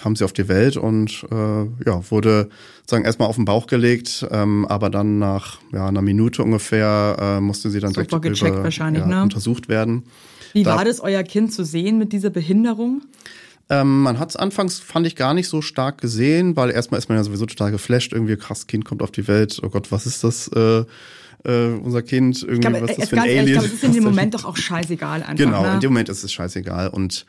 kam sie auf die Welt und äh, ja, wurde sozusagen erstmal auf den Bauch gelegt, ähm, aber dann nach ja, einer Minute ungefähr äh, musste sie dann Super direkt gecheckt über, wahrscheinlich, ja, ne? untersucht werden. Wie Da- war das, euer Kind zu sehen mit dieser Behinderung? Ähm, man hat es anfangs, fand ich, gar nicht so stark gesehen, weil erstmal ist man ja sowieso total geflasht, irgendwie krass, Kind kommt auf die Welt, oh Gott, was ist das, äh, äh, unser Kind, irgendwie, Ich glaube, was ist äh, das für ein ganz ehrlich, Alien? ich glaube, es ist in dem Moment doch auch scheißegal einfach. Genau, ne? in dem Moment ist es scheißegal und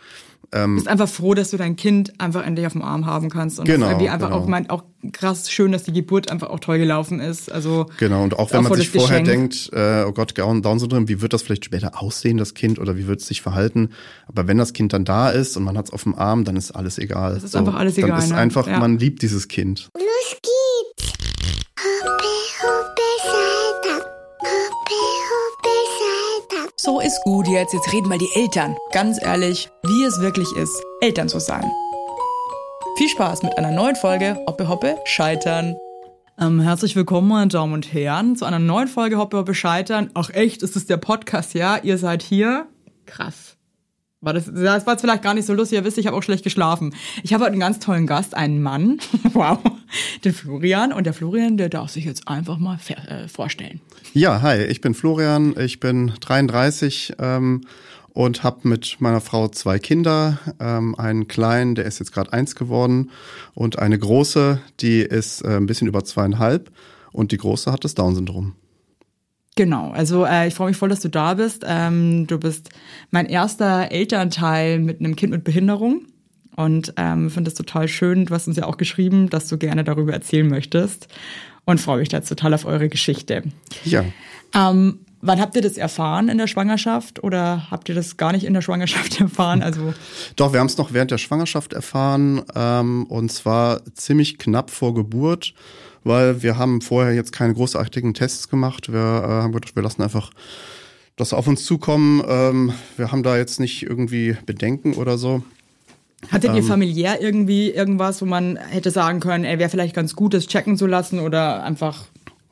Du bist einfach froh, dass du dein Kind einfach endlich auf dem Arm haben kannst. Und Genau, das ist irgendwie einfach genau. auch, mein, auch krass schön, dass die Geburt einfach auch toll gelaufen ist. Also Genau, und auch wenn man sich vorher Geschenk. denkt, äh, oh Gott, Down- Down-Syndrom, wie wird das vielleicht später aussehen, das Kind, oder wie wird es sich verhalten? Aber wenn das Kind dann da ist und man hat es auf dem Arm, dann ist alles egal. Das ist einfach alles dann egal, ist ne? einfach, Ja. man liebt dieses Kind. Los geht's! Hoppe, hoppe, So ist gut jetzt, jetzt reden mal die Eltern. ganz ehrlich, wie es wirklich ist, Eltern zu sein. Viel Spaß mit einer neuen Folge Hoppe Hoppe Scheitern. Ähm, herzlich willkommen, meine Damen und Herren, zu einer neuen Folge Hoppe Hoppe Scheitern. Ach echt, ist es der Podcast, ja? Ihr seid hier? Krass. War das, das war vielleicht gar nicht so lustig, ihr wisst, ich habe auch schlecht geschlafen. Ich habe heute einen ganz tollen Gast, einen Mann, wow, den Florian. Und der Florian, der darf sich jetzt einfach mal äh, vorstellen. Ja, hi, ich bin Florian, ich bin 33 ähm, und habe mit meiner Frau zwei Kinder, ähm, einen kleinen, der ist jetzt gerade eins geworden und eine große, die ist äh, ein bisschen über zweieinhalb und die große hat das Down-Syndrom. Genau, also äh, ich freue mich voll, dass du da bist. Ähm, du bist mein erster Elternteil mit einem Kind mit Behinderung und ähm, finde es total schön. Du hast uns ja auch geschrieben, dass du gerne darüber erzählen möchtest und freue mich da total auf eure Geschichte. Ja, Ähm, wann habt ihr das erfahren in der Schwangerschaft oder habt ihr das gar nicht in der Schwangerschaft erfahren? Also Doch, wir haben es noch während der Schwangerschaft erfahren ähm, und zwar ziemlich knapp vor Geburt, weil wir haben vorher jetzt keine großartigen Tests gemacht. Wir äh, haben gedacht, wir lassen einfach das auf uns zukommen. Ähm, wir haben da jetzt nicht irgendwie Bedenken oder so. hattet Ähm. ihr familiär irgendwie irgendwas, wo man hätte sagen können, ey, wäre vielleicht ganz gut, das checken zu lassen oder einfach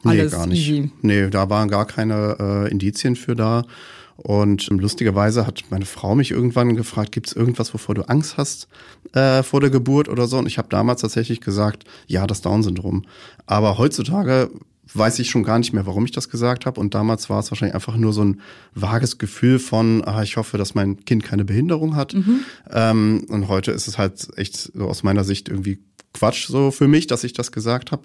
alles nee, gar nicht. easy? Nee, da waren gar keine äh, Indizien für da. Und lustigerweise hat meine Frau mich irgendwann gefragt, gibt es irgendwas, wovor du Angst hast äh, vor der Geburt oder so? Und ich habe damals tatsächlich gesagt, ja, das Down-Syndrom. Aber heutzutage weiß ich schon gar nicht mehr, warum ich das gesagt habe. Und damals war es wahrscheinlich einfach nur so ein vages Gefühl von, ah, ich hoffe, dass mein Kind keine Behinderung hat. Ähm, und heute ist es halt echt so aus meiner Sicht irgendwie Quatsch so für mich, dass ich das gesagt habe.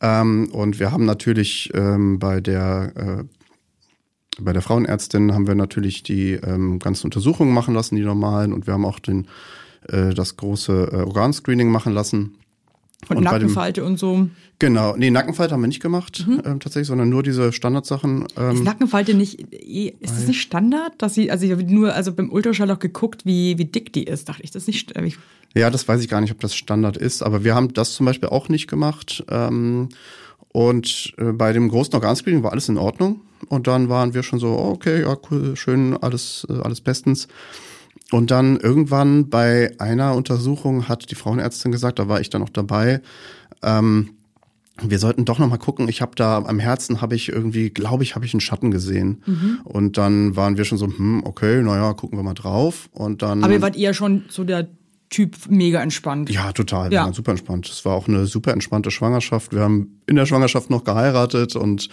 Ähm, und wir haben natürlich ähm, bei der äh, bei der Frauenärztin haben wir natürlich die ähm, ganzen Untersuchungen machen lassen, die normalen, und wir haben auch den äh, das große äh, Organscreening machen lassen. Und, Und bei dem- Nackenfalte und so. Genau, nee, Nackenfalte haben wir nicht gemacht ähm, tatsächlich, sondern nur diese Standardsachen. Ist Ähm, Nackenfalte nicht, ist das nicht Standard? Dass sie, also ich habe nur, also beim Ultraschall auch geguckt, wie, wie dick die ist, dachte ich, das ist nicht, st- ich, Ja, das weiß ich gar nicht, ob das Standard ist, aber wir haben das zum Beispiel auch nicht gemacht. Ähm, und äh, bei dem großen Organscreening war alles in Ordnung. Und dann waren wir schon so, oh, okay, ja, cool, schön, alles, äh, alles bestens. Und dann irgendwann bei einer Untersuchung hat die Frauenärztin gesagt, da war ich dann auch dabei, ähm, wir sollten doch noch mal gucken. Ich habe da am Herzen habe ich irgendwie, glaube ich, habe ich einen Schatten gesehen. Mhm. Und dann waren wir schon so, hm, okay, naja, gucken wir mal drauf. Und dann. aber ihr wart eher schon so der Typ mega entspannt. Ja, total. Ja. super entspannt. Es war auch eine super entspannte Schwangerschaft. Wir haben in der Schwangerschaft noch geheiratet und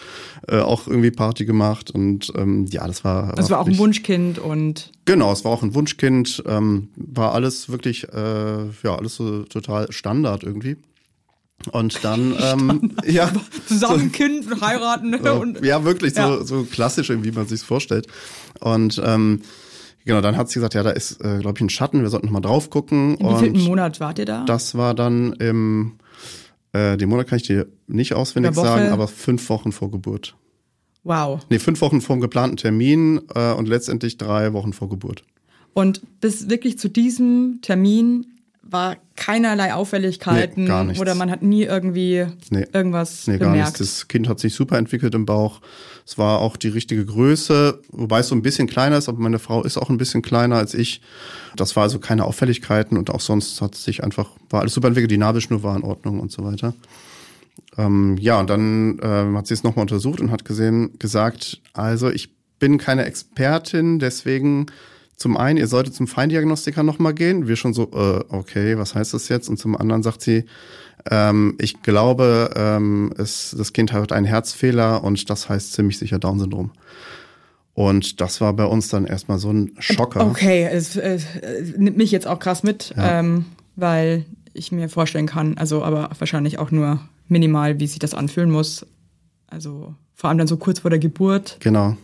äh, auch irgendwie Party gemacht. Und ähm, ja, das war. Das war auch ein Wunschkind und Genau, es war auch ein Wunschkind. Ähm, war alles wirklich, äh, ja, alles so total Standard irgendwie. Und dann, ähm, ja. zusammen Kind heiraten und ja, wirklich so, Ja. so klassisch, wie man sich's vorstellt. Und ähm, genau, dann hat sie gesagt, ja, da ist, äh, glaube ich, ein Schatten, wir sollten noch mal drauf gucken. in wievielten Monat wart ihr da? das war dann im, äh, den Monat kann ich dir nicht auswendig sagen, aber fünf Wochen vor Geburt. Wow. Nee, fünf Wochen vor dem geplanten Termin äh, und letztendlich drei Wochen vor Geburt. Und bis wirklich zu diesem Termin war keinerlei Auffälligkeiten Nee, gar oder man hat nie irgendwie Nee. irgendwas Nee, gar bemerkt. nichts. Das Kind hat sich super entwickelt im Bauch. Es war auch die richtige Größe, wobei es so ein bisschen kleiner ist, aber meine Frau ist auch ein bisschen kleiner als ich. Das war also keine Auffälligkeiten und auch sonst hat sich einfach, war alles super entwickelt, die Nabelschnur war in Ordnung und so weiter. Ähm, ja, und dann ähm, hat sie es nochmal untersucht und hat gesehen, gesagt, also ich bin keine Expertin, deswegen zum einen, ihr solltet zum Feindiagnostiker nochmal gehen. Wir schon so, äh, okay, was heißt das jetzt? Und zum anderen sagt sie, ähm, ich glaube, ähm, es, das Kind hat einen Herzfehler und das heißt ziemlich sicher Down-Syndrom. Und das war bei uns dann erstmal so ein Schocker. Okay, es äh, nimmt mich jetzt auch krass mit, Ja. ähm, weil ich mir vorstellen kann, also aber wahrscheinlich auch nur minimal, wie sich das anfühlen muss. Also vor allem dann so kurz vor der Geburt Genau.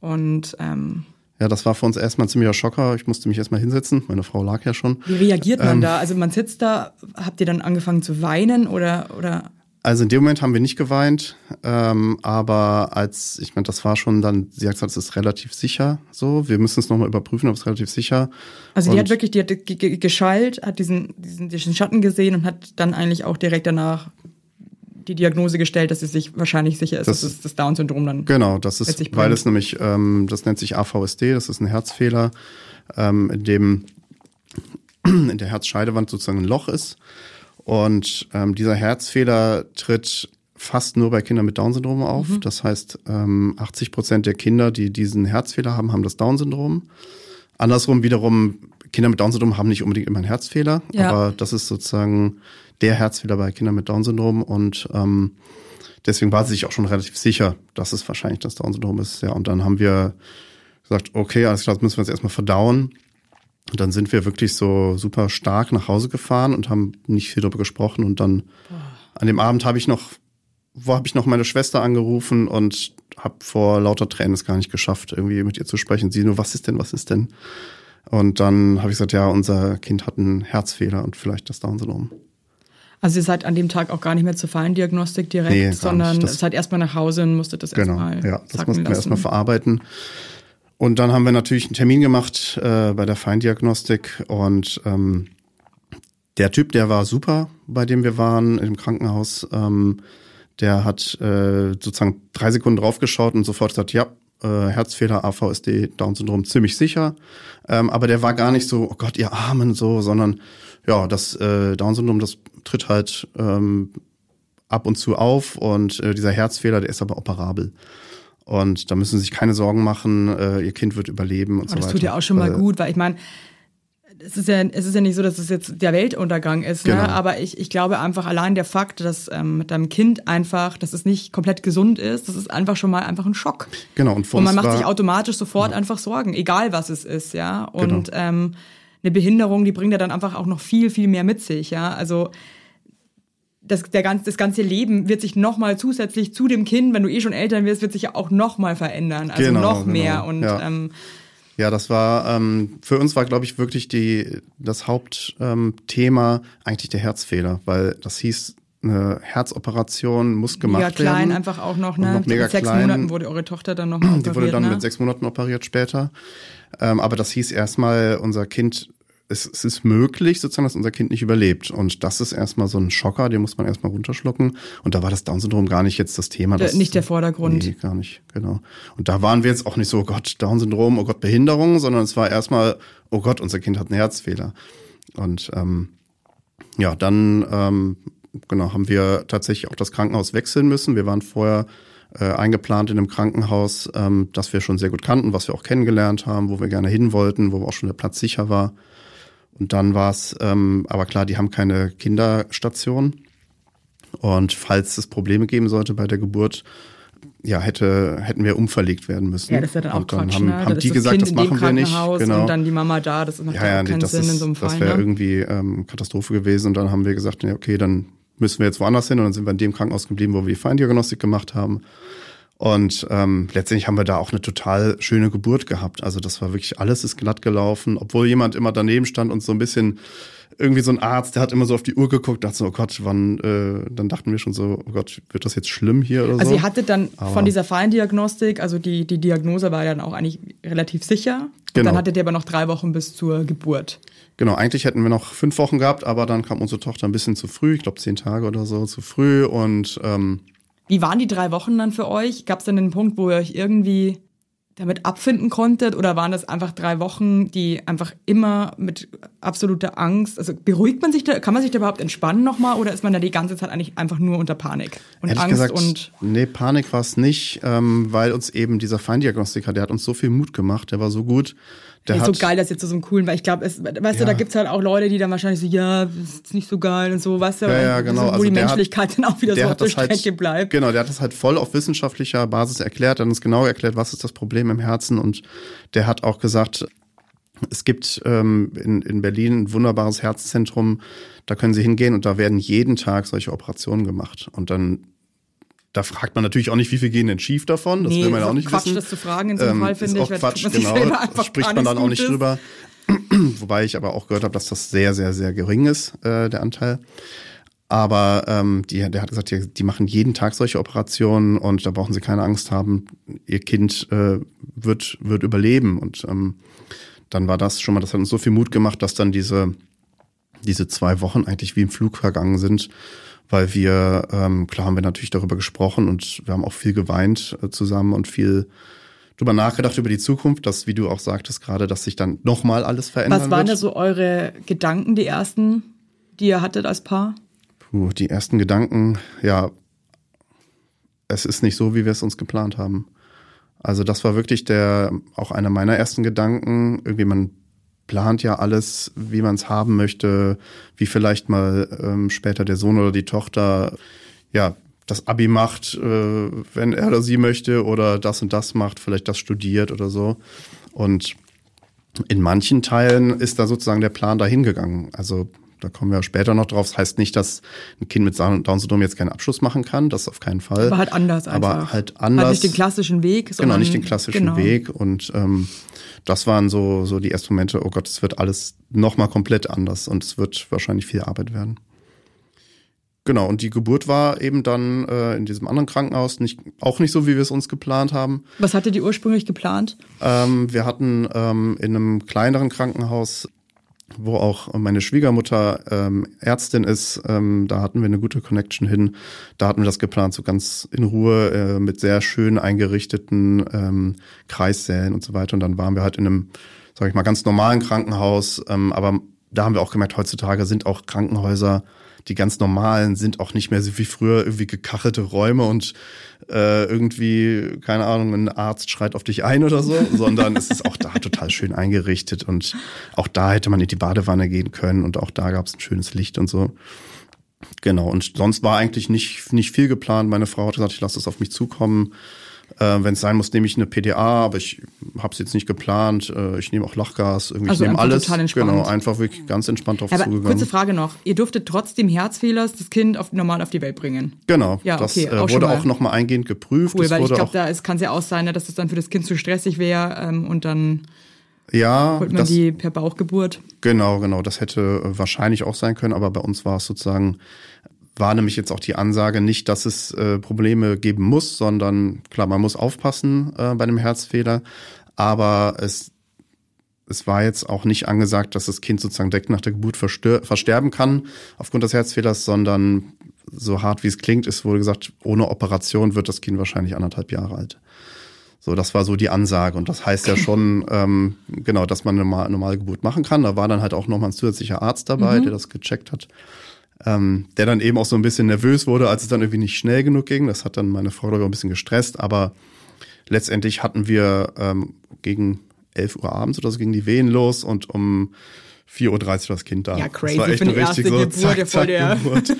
und ähm, Ja, das war für uns erstmal ein ziemlicher Schocker. Ich musste mich erstmal hinsetzen. Meine Frau lag ja schon. wie reagiert man Ähm. da? Also man sitzt da, habt ihr dann angefangen zu weinen oder oder Also in dem Moment haben wir nicht geweint, ähm, aber als, ich meine, das war schon dann, sie hat gesagt, es ist relativ sicher so. Wir müssen es nochmal überprüfen, ob es relativ sicher. Also die Und- hat wirklich, die hat ge- ge- geschallt, hat diesen, diesen, diesen Schatten gesehen und hat dann eigentlich auch direkt danach die Diagnose gestellt, dass sie sich wahrscheinlich sicher ist, Das- dass es das Down-Syndrom dann. Genau, das ist, weil bringt. es nämlich, ähm, das nennt sich AVSD, das ist ein Herzfehler, ähm, in dem in der Herzscheidewand sozusagen ein Loch ist. Und ähm, dieser Herzfehler tritt fast nur bei Kindern mit Down-Syndrom auf. Mhm. Das heißt, ähm, 80 Prozent der Kinder, die diesen Herzfehler haben, haben das Down-Syndrom. Andersrum wiederum, Kinder mit Down-Syndrom haben nicht unbedingt immer einen Herzfehler, Ja. aber das ist sozusagen der Herzfehler bei Kindern mit Down-Syndrom und ähm, deswegen war sie sich auch schon relativ sicher, dass es wahrscheinlich das Down-Syndrom ist. Ja, und dann haben wir gesagt, okay, alles klar, das müssen wir jetzt erstmal verdauen. Und dann sind wir wirklich so super stark nach Hause gefahren und haben nicht viel darüber gesprochen. Und dann an dem Abend habe ich noch, wo habe ich noch meine Schwester angerufen und habe vor lauter Tränen es gar nicht geschafft, irgendwie mit ihr zu sprechen. Sie nur, was ist denn, was ist denn? Und dann habe ich gesagt, ja, unser Kind hat einen Herzfehler und vielleicht das Down-Syndrom. Also ihr seid an dem Tag auch gar nicht mehr zur Feindiagnostik direkt, Nee, sondern seid erstmal nach Hause und musstet das Genau, erstmal ja, das mussten wir erstmal verarbeiten. Und dann haben wir natürlich einen Termin gemacht äh, bei der Feindiagnostik und ähm, der Typ, der war super, bei dem wir waren im Krankenhaus. Ähm, der hat äh, sozusagen drei Sekunden draufgeschaut und sofort gesagt, ja, äh, Herzfehler, AVSD, Down-Syndrom, ziemlich sicher. Ähm, aber der war gar nicht so, oh Gott, ihr Armen, so, sondern ja, das äh, Down-Syndrom, das tritt halt ähm, ab und zu auf und äh, dieser Herzfehler, der ist aber operabel. Und da müssen Sie sich keine Sorgen machen, äh, Ihr Kind wird überleben und Aber so das weiter. tut ja auch schon mal Weil- gut, weil ich meine, es ist ja, es ist ja nicht so, dass es jetzt der Weltuntergang ist, Genau. ne? aber ich, ich glaube einfach allein der Fakt, dass ähm, mit deinem Kind einfach, dass es nicht komplett gesund ist, das ist einfach schon mal einfach ein Schock. Genau, und Und man macht war, sich automatisch sofort einfach Sorgen, egal was es ist, ja. Und Genau. ähm, eine Behinderung, die bringt ja dann einfach auch noch viel, viel mehr mit sich, ja. Also das, der ganz, das ganze Leben wird sich nochmal zusätzlich zu dem Kind, wenn du eh schon Eltern wirst, wird sich ja auch nochmal verändern. Also Genau, noch genau, mehr. Und ja. ähm, Ja, das war ähm, für uns war, glaube ich, wirklich die das Hauptthema ähm, eigentlich der Herzfehler, weil das hieß, eine Herzoperation muss gemacht mega klein werden. einfach auch noch, ne? noch mega mit sechs klein. Monaten wurde eure Tochter dann nochmal operiert, Die wurde dann ne? mit sechs Monaten operiert später. Ähm, aber das hieß erstmal, unser Kind, es, es ist möglich, sozusagen, dass unser Kind nicht überlebt. Und das ist erstmal so ein Schocker, den muss man erstmal runterschlucken. Und da war das Down-Syndrom gar nicht jetzt das Thema. Das, nicht der Vordergrund. Nee, gar nicht, genau. Und da waren wir jetzt auch nicht so, oh Gott, Down-Syndrom, oh Gott, Behinderung, sondern es war erstmal, oh Gott, unser Kind hat einen Herzfehler. Und ähm, ja, dann ähm, genau haben wir tatsächlich auch das Krankenhaus wechseln müssen. Wir waren vorher äh, eingeplant in einem Krankenhaus, ähm, das wir schon sehr gut kannten, was wir auch kennengelernt haben, wo wir gerne hin wollten, wo auch schon der Platz sicher war. Und dann war es, ähm, aber klar, die haben keine Kinderstation. Und falls es Probleme geben sollte bei der Geburt, ja, hätte, hätten wir umverlegt werden müssen. Ja, das ist ja dann auch und dann Quatsch, haben, ne? haben die ist gesagt, das kind in dem machen wir nicht. Genau. Und dann die Mama da, das macht Ja, ja, ja, keinen das, Sinn ist, in so einem das Fall. wäre Ne? irgendwie ähm, Katastrophe gewesen. Und dann haben wir gesagt, ja, okay, dann müssen wir jetzt woanders hin. Und dann sind wir in dem Krankenhaus geblieben, wo wir die Feindiagnostik gemacht haben. Und ähm, letztendlich haben wir da auch eine total schöne Geburt gehabt. Also das war wirklich, alles ist glatt gelaufen, obwohl jemand immer daneben stand und so ein bisschen, irgendwie so ein Arzt, der hat immer so auf die Uhr geguckt, dachte so, oh Gott, wann, äh, dann dachten wir schon so, oh Gott, wird das jetzt schlimm hier oder Also so? ihr hattet dann Aber- von dieser Feindiagnostik, also die, die Diagnose war ja dann auch eigentlich relativ sicher. Und Genau. dann hattet ihr aber noch drei Wochen bis zur Geburt. Genau, eigentlich hätten wir noch fünf Wochen gehabt, aber dann kam unsere Tochter ein bisschen zu früh, ich glaube zehn Tage oder so zu früh und ähm, Wie waren die drei Wochen dann für euch? Gab es dann einen Punkt, wo ihr euch irgendwie damit abfinden konntet? Oder waren das einfach drei Wochen, die einfach immer mit absoluter Angst, also beruhigt man sich da, kann man sich da überhaupt entspannen nochmal? Oder ist man da die ganze Zeit eigentlich einfach nur unter Panik und Ehrlich Angst gesagt, und nee, Panik war es nicht, ähm, weil uns eben dieser Feindiagnostiker, der hat uns so viel Mut gemacht, der war so gut, Der hat, so geil, dass jetzt zu so einem coolen, weil ich glaube, weißt du, Ja. da gibt's halt auch Leute, die dann wahrscheinlich so, ja, das ist nicht so geil und so, weißt du, Ja, ja, genau. so, wo Also die der hat- Menschlichkeit dann auch wieder so auf der das halt, Strecke bleibt. Genau, der hat das halt voll auf wissenschaftlicher Basis erklärt, hat uns genau erklärt, was ist das Problem im Herzen und der hat auch gesagt, es gibt ähm, in, in Berlin ein wunderbares Herzzentrum, da können Sie hingehen und da werden jeden Tag solche Operationen gemacht und dann da fragt man natürlich auch nicht, wie viel gehen denn schief davon. Das Nee, will man ja ist auch nicht Quatsch, wissen. das zu fragen in so einem Ähm, Fall, ist finde auch ich, weil Quatsch, genau. einfach Spricht man dann auch nicht Gutes. drüber. Wobei ich aber auch gehört habe, dass das sehr, sehr, sehr gering ist, äh, der Anteil. Aber ähm, die, der hat gesagt, die, die machen jeden Tag solche Operationen und da brauchen sie keine Angst haben, ihr Kind äh, wird, wird überleben. Und ähm, dann war das schon mal, das hat uns so viel Mut gemacht, dass dann diese, diese zwei Wochen eigentlich wie im Flug vergangen sind, weil wir, ähm, klar haben wir natürlich darüber gesprochen und wir haben auch viel geweint äh, zusammen und viel drüber nachgedacht über die Zukunft, dass, wie du auch sagtest gerade, dass sich dann nochmal alles verändern Was waren da so eure Gedanken, die ersten, die ihr hattet als Paar? Puh, die ersten Gedanken, ja, es ist nicht so, wie wir es uns geplant haben. Also das war wirklich der, auch einer meiner ersten Gedanken. Irgendwie man plant ja alles, wie man es haben möchte, wie vielleicht mal ähm, später der Sohn oder die Tochter, ja, das Abi macht, äh, wenn er oder sie möchte, oder das und das macht, vielleicht das studiert oder so. Und in manchen Teilen ist da sozusagen der Plan dahin gegangen. Also da kommen wir später noch drauf. Das heißt nicht, dass ein Kind mit Down-Syndrom jetzt keinen Abschluss machen kann. Das auf keinen Fall. Aber halt anders einfach. Aber halt anders. Halt nicht den klassischen Weg, Genau, sondern nicht den klassischen genau. Weg. Und ähm, das waren so, so die ersten Momente, oh Gott, es wird alles nochmal komplett anders und es wird wahrscheinlich viel Arbeit werden. Genau, und die Geburt war eben dann äh, in diesem anderen Krankenhaus nicht, auch nicht so, wie wir es uns geplant haben. Was hattet ihr ursprünglich geplant? Ähm, wir hatten ähm, in einem kleineren Krankenhaus, wo auch meine Schwiegermutter ähm, Ärztin ist, ähm, da hatten wir eine gute Connection hin. Da hatten wir das geplant, so ganz in Ruhe äh, mit sehr schön eingerichteten ähm, Kreissälen und so weiter. Und dann waren wir halt in einem, sag ich mal, ganz normalen Krankenhaus. Ähm, aber da haben wir auch gemerkt, heutzutage sind auch Krankenhäuser die ganz normalen sind auch nicht mehr so wie früher irgendwie gekachelte Räume und äh, irgendwie, keine Ahnung, ein Arzt schreit auf dich ein oder so, sondern es ist auch da total schön eingerichtet und auch da hätte man in die Badewanne gehen können und auch da gab es ein schönes Licht und so. Genau, und sonst war eigentlich nicht, nicht viel geplant. Meine Frau hat gesagt, ich lasse es auf mich zukommen. Äh, Wenn es sein muss, nehme ich eine PDA, aber ich habe es jetzt nicht geplant. Äh, ich nehme auch Lachgas, irgendwie Also ich nehme alles. total entspannt. Genau, einfach wirklich ganz entspannt drauf Aber zugegangen. kurze Frage noch. Ihr durftet trotzdem Herzfehlers das Kind auf, normal auf die Welt bringen. Genau, Ja, das okay, äh, auch wurde mal. auch nochmal eingehend geprüft. Cool, das weil ich glaube, da kann es ja auch sein, ne, dass es dann für das Kind zu stressig wäre ähm, und dann ja, holt man das, die per Bauchgeburt. genau, genau, das hätte äh, wahrscheinlich auch sein können, aber bei uns war es sozusagen, war nämlich jetzt auch die Ansage nicht, dass es äh, Probleme geben muss, sondern klar, man muss aufpassen äh, bei einem Herzfehler, aber es es war jetzt auch nicht angesagt, dass das Kind sozusagen direkt nach der Geburt versterben kann aufgrund des Herzfehlers, sondern so hart wie es klingt, ist wohl gesagt, ohne Operation wird das Kind wahrscheinlich anderthalb Jahre alt. So, das war so die Ansage. Und das heißt ja schon, ähm, genau, dass man eine normal- normale Geburt machen kann. Da war dann halt auch nochmal ein zusätzlicher Arzt dabei, der das gecheckt hat. Ähm, der dann eben auch so ein bisschen nervös wurde, als es dann irgendwie nicht schnell genug ging. Das hat dann meine Frau darüber ein bisschen gestresst. Aber letztendlich hatten wir ähm, gegen 11 Uhr abends oder so gingen die Wehen los und um 4.30 Uhr war das Kind da. Ja, crazy Das war echt eine richtig so Geburt, zack, zack, der- Geburt.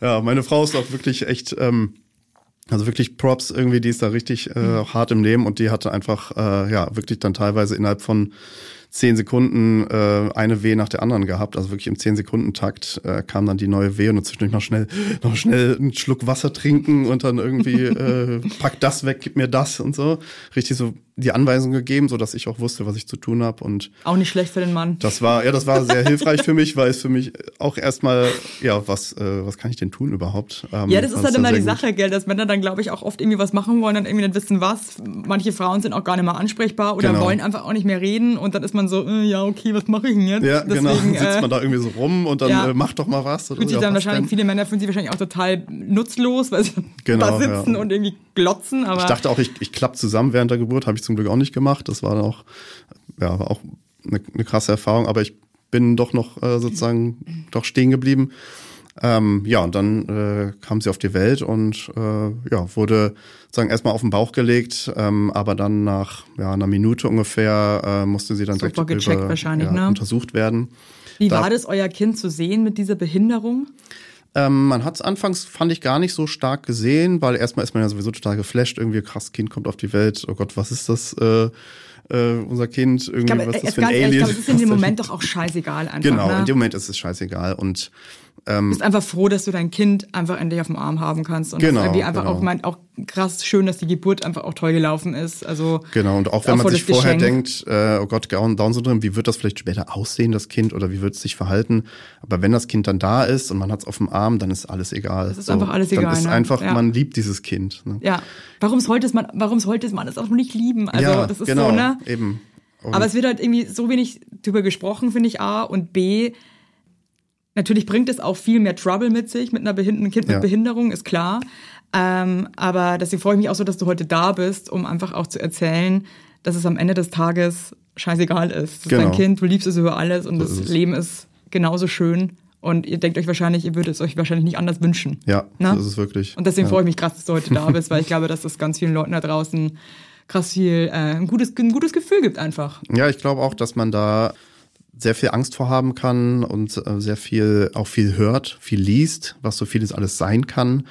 Ja, meine Frau ist auch wirklich echt, ähm, also wirklich Props irgendwie, die ist da richtig äh, Mhm. hart im Leben und die hatte einfach, äh, ja, wirklich dann teilweise innerhalb von zehn Sekunden äh, eine Wehe nach der anderen gehabt. Also wirklich im zehn Sekunden Takt äh, kam dann die neue Wehe und zwischendurch noch schnell, noch schnell einen Schluck Wasser trinken und dann irgendwie äh, pack das weg, gib mir das und so. Richtig so die Anweisung gegeben, so dass ich auch wusste, was ich zu tun habe und Auch nicht schlecht für den Mann. das war, ja, das war sehr hilfreich für mich, weil es für mich auch erstmal, ja, was, äh, was kann ich denn tun überhaupt? Ähm, Ja, das ist halt immer die gut. Sache, gell, dass Männer dann, glaube ich, auch oft irgendwie was machen wollen und irgendwie nicht wissen, was. Manche Frauen sind auch gar nicht mehr ansprechbar oder Genau. wollen einfach auch nicht mehr reden und dann ist man so, äh, ja, okay, was mache ich denn jetzt? Ja, genau. Deswegen, Sitzt äh, man da irgendwie so rum und dann ja. äh, mach doch mal was. Oder sich ja, dann wahrscheinlich, denn? viele Männer fühlen sich wahrscheinlich auch total nutzlos, weil sie Genau, da sitzen ja. und irgendwie glotzen, aber Ich dachte auch, ich, ich klapp zusammen während der Geburt, habe ich zum Glück auch nicht gemacht. Das war dann auch, ja, war auch eine, eine krasse Erfahrung, aber ich bin doch noch äh, sozusagen doch stehen geblieben. Ähm, ja, und dann äh, kam sie auf die Welt und äh, ja, wurde sozusagen erstmal auf den Bauch gelegt, ähm, aber dann nach ja, einer Minute ungefähr äh, musste sie dann Super direkt über, ja, ne? untersucht werden. Wie Da- war das, euer Kind zu sehen mit dieser Behinderung? Ähm, man hat es anfangs, fand ich, gar nicht so stark gesehen, weil erstmal ist man ja sowieso total geflasht, irgendwie krass, Kind kommt auf die Welt, oh Gott, was ist das, äh, äh, unser Kind, irgendwie, glaube, was ist das für ein ganz ehrlich, Alien? ich glaube, es ist in dem Moment doch auch scheißegal einfach. Genau, ne? in dem Moment ist es scheißegal und Du bist einfach froh, dass du dein Kind einfach endlich auf dem Arm haben kannst. Und Genau, irgendwie einfach genau. auch, mein, auch krass schön, dass die Geburt einfach auch toll gelaufen ist. Also Genau, und auch wenn man sich vorher Geschenk. denkt, äh, oh Gott, Down- Down-Syndrom, wie wird das vielleicht später aussehen, das Kind, oder wie wird es sich verhalten? Aber wenn das Kind dann da ist und man hat es auf dem Arm, dann ist alles egal. Das ist einfach alles egal, Dann ist ne? einfach, Ja. man liebt dieses Kind. Ne? Ja, warum sollte es man, warum sollte man es auch nicht lieben? Also ja, das ist genau, so, ne? eben. Und Aber es wird halt irgendwie so wenig drüber gesprochen, finde ich, A. Und B, natürlich bringt es auch viel mehr Trouble mit sich, mit einer Behind einem Kind mit Ja. Behinderung, ist klar. Ähm, aber deswegen freue ich mich auch so, dass du heute da bist, um einfach auch zu erzählen, dass es am Ende des Tages scheißegal ist. Ist Genau. dein Kind, du liebst es über alles und So das ist. Leben ist genauso schön. Und ihr denkt euch wahrscheinlich, ihr würdet es euch wahrscheinlich nicht anders wünschen. ja, Na? so ist wirklich. Und deswegen ja. freue ich mich krass, dass du heute da bist, weil ich glaube, dass das ganz vielen Leuten da draußen krass viel, äh, ein, gutes, ein gutes Gefühl gibt einfach. Ja, ich glaube auch, dass man da sehr viel Angst vor haben kann und äh, sehr viel, auch viel hört, viel liest, was so vieles alles sein kann.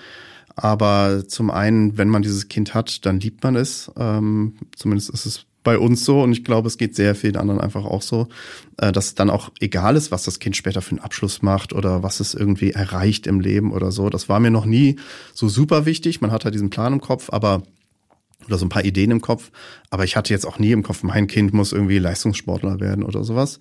Aber zum einen, wenn man dieses Kind hat, dann liebt man es. Ähm, zumindest ist es bei uns so und ich glaube, es geht sehr vielen anderen einfach auch so, äh, dass dann auch egal ist, was das Kind später für einen Abschluss macht oder was es irgendwie erreicht im Leben oder so. Das war mir noch nie so super wichtig. Man hat halt diesen Plan im Kopf, aber oder so ein paar Ideen im Kopf. Aber ich hatte jetzt auch nie im Kopf, mein Kind muss irgendwie Leistungssportler werden oder sowas.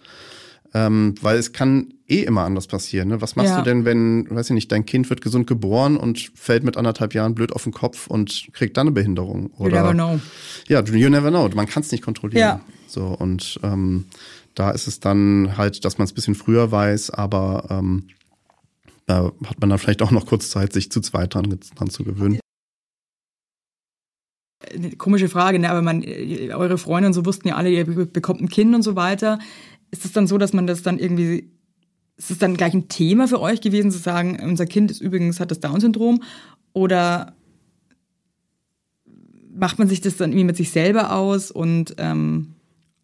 Ähm, weil es kann eh immer anders passieren. Ne? Was machst Ja. du denn, wenn, weiß ich nicht, dein Kind wird gesund geboren und fällt mit anderthalb Jahren blöd auf den Kopf und kriegt dann eine Behinderung? You Oder, never know. Ja, you never know. Man kann es nicht kontrollieren. Ja. So und ähm, da ist es dann halt, dass man es ein bisschen früher weiß, aber ähm, da hat man dann vielleicht auch noch kurz Zeit, sich zu zweit dran, dran zu gewöhnen. Eine komische Frage, ne? aber man, eure Freunde und so wussten ja alle, ihr be- bekommt ein Kind und so weiter. Ist es dann so, dass man das dann irgendwie, ist es dann gleich ein Thema für euch gewesen, zu sagen, unser Kind ist übrigens, hat das Down-Syndrom? Oder macht man sich das dann irgendwie mit sich selber aus und ähm,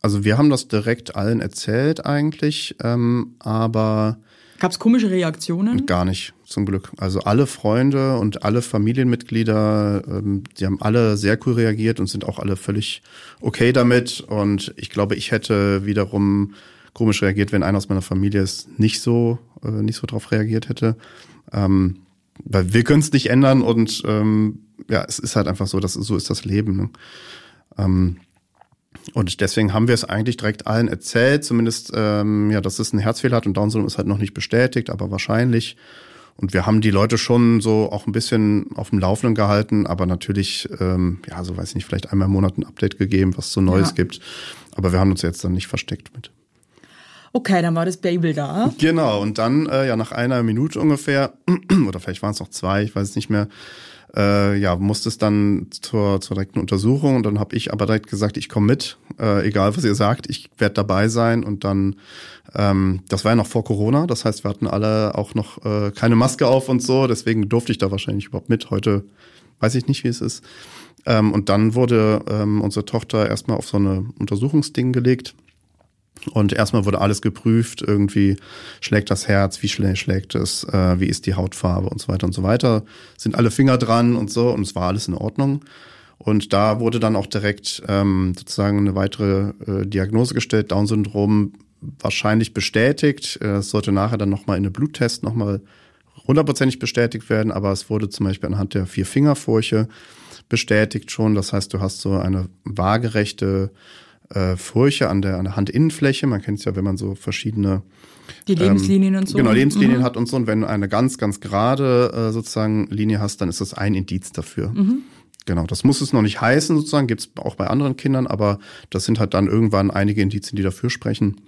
Also wir haben das direkt allen erzählt eigentlich, ähm, aber gab es komische Reaktionen? gar nicht, zum Glück. Also alle Freunde und alle Familienmitglieder, ähm, die haben alle sehr cool reagiert und sind auch alle völlig okay damit. Und ich glaube, ich hätte wiederum komisch reagiert, wenn einer aus meiner Familie es nicht so, äh, nicht so drauf reagiert hätte. Ähm, weil wir können es nicht ändern und ähm, ja, es ist halt einfach so, dass so ist das Leben. Ne? Ähm, und deswegen haben wir es eigentlich direkt allen erzählt, zumindest, ähm, ja, dass es einen Herzfehler hat und Down-Syndrom ist halt noch nicht bestätigt, aber wahrscheinlich. Und wir haben die Leute schon so auch ein bisschen auf dem Laufenden gehalten, aber natürlich, ähm, ja, so weiß ich nicht, vielleicht einmal im Monat ein Update gegeben, was so Neues Ja. gibt. Aber wir haben uns jetzt dann nicht versteckt mit. Okay, dann war das Baby da. Genau, und dann, äh, ja, nach einer Minute ungefähr, oder vielleicht waren es noch zwei, ich weiß es nicht mehr, äh, ja, musste es dann zur, zur direkten Untersuchung und dann habe ich aber direkt gesagt, ich komme mit, äh, egal was ihr sagt, ich werde dabei sein und dann, ähm, das war ja noch vor Corona, das heißt, wir hatten alle auch noch äh, keine Maske auf und so, deswegen durfte ich da wahrscheinlich überhaupt mit. Heute weiß ich nicht, wie es ist. Ähm, und dann wurde ähm, unsere Tochter erstmal auf so eine Untersuchungsding gelegt. Und erstmal wurde alles geprüft, irgendwie schlägt das Herz, wie schnell schlägt es, äh, wie ist die Hautfarbe und so weiter und so weiter. Sind alle Finger dran und so und es war alles in Ordnung. Und da wurde dann auch direkt ähm, sozusagen eine weitere äh, Diagnose gestellt, Down-Syndrom wahrscheinlich bestätigt. Äh, Es sollte nachher dann nochmal in eine Bluttest nochmal hundertprozentig bestätigt werden, aber es wurde zum Beispiel anhand der vier Fingerfurche bestätigt schon. Das heißt, du hast so eine waagerechte äh, Furche an der, an der Handinnenfläche. Man kennt es ja, wenn man so verschiedene Die Lebenslinien und so. Genau, Lebenslinien Mhm. hat und so. Und wenn du eine ganz, ganz gerade äh, sozusagen Linie hast, dann ist das ein Indiz dafür. Mhm. Genau, das muss es noch nicht heißen, sozusagen, gibt's auch bei anderen Kindern, aber das sind halt dann irgendwann einige Indizien, die dafür sprechen.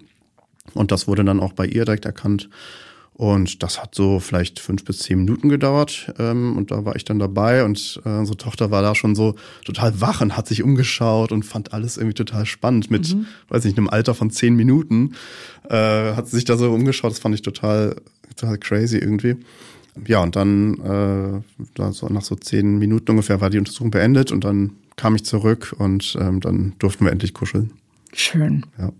Und das wurde dann auch bei ihr direkt erkannt. Und das hat so vielleicht fünf bis zehn Minuten gedauert. Ähm, und da war ich dann dabei und äh, unsere Tochter war da schon so total wach und hat sich umgeschaut und fand alles irgendwie total spannend. Mit, weiß nicht, einem Alter von zehn Minuten äh, hat sie sich da so umgeschaut. Das fand ich total, total crazy irgendwie. ja, und dann äh, da so nach so zehn Minuten ungefähr war die Untersuchung beendet und dann kam ich zurück und ähm, dann durften wir endlich kuscheln. Schön. Ja.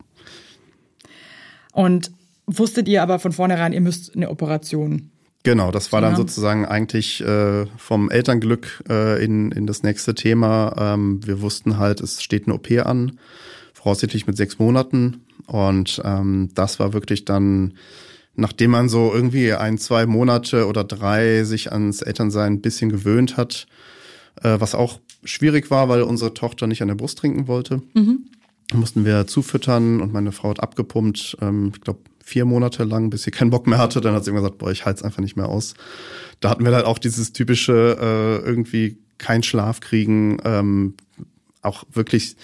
Und wusstet ihr aber von vornherein, ihr müsst eine Operation? Genau, das war dann Ja. sozusagen eigentlich äh, vom Elternglück äh, in, in das nächste Thema. Ähm, wir wussten halt, es steht eine OP an, voraussichtlich mit sechs Monaten. Und ähm, das war wirklich dann, nachdem man so irgendwie ein, zwei Monate oder drei sich ans Elternsein ein bisschen gewöhnt hat, äh, was auch schwierig war, weil unsere Tochter nicht an der Brust trinken wollte. Mussten wir zufüttern und meine Frau hat abgepumpt, ähm, ich glaube vier Monate lang, bis sie keinen Bock mehr hatte. Dann hat sie immer gesagt, boah, ich halte es einfach nicht mehr aus. Da hatten wir dann auch dieses typische äh, irgendwie kein Schlaf kriegen, ähm, auch wirklich